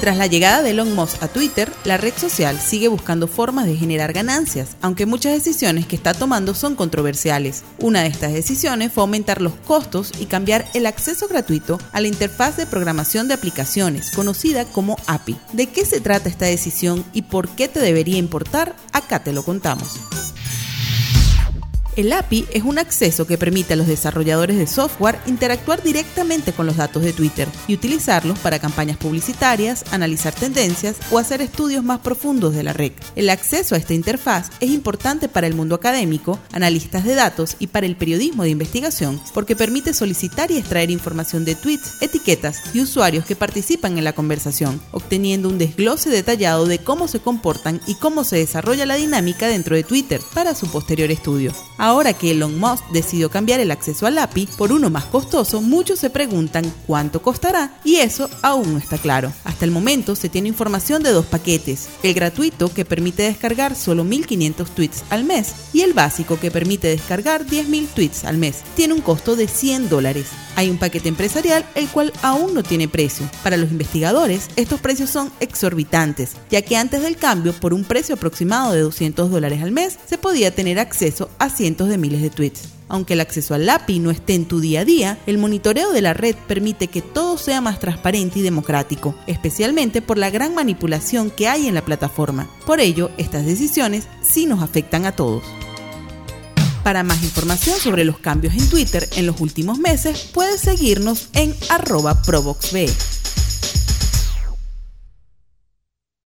Tras la llegada de Elon Musk a Twitter, la red social sigue buscando formas de generar ganancias, aunque muchas decisiones que está tomando son controversiales. Una de estas decisiones fue aumentar los costos y cambiar el acceso gratuito a la interfaz de programación de aplicaciones, conocida como API. ¿De qué se trata esta decisión y por qué te debería importar? Acá te lo contamos. El API es un acceso que permite a los desarrolladores de software interactuar directamente con los datos de Twitter y utilizarlos para campañas publicitarias, analizar tendencias o hacer estudios más profundos de la red. El acceso a esta interfaz es importante para el mundo académico, analistas de datos y para el periodismo de investigación porque permite solicitar y extraer información de tweets, etiquetas y usuarios que participan en la conversación, obteniendo un desglose detallado de cómo se comportan y cómo se desarrolla la dinámica dentro de Twitter para su posterior estudio. Ahora que Elon Musk decidió cambiar el acceso al API por uno más costoso, muchos se preguntan cuánto costará y eso aún no está claro. Hasta el momento se tiene información de dos paquetes, el gratuito que permite descargar solo 1500 tweets al mes y el básico que permite descargar 10.000 tweets al mes. Tiene un costo de 100 dólares. Hay un paquete empresarial el cual aún no tiene precio. Para los investigadores, estos precios son exorbitantes, ya que antes del cambio, por un precio aproximado de 200 dólares al mes, se podía tener acceso a cientos de miles de tweets. Aunque el acceso al API no esté en tu día a día, el monitoreo de la red permite que todo sea más transparente y democrático, especialmente por la gran manipulación que hay en la plataforma. Por ello, estas decisiones sí nos afectan a todos. Para más información sobre los cambios en Twitter en los últimos meses, puedes seguirnos en arroba.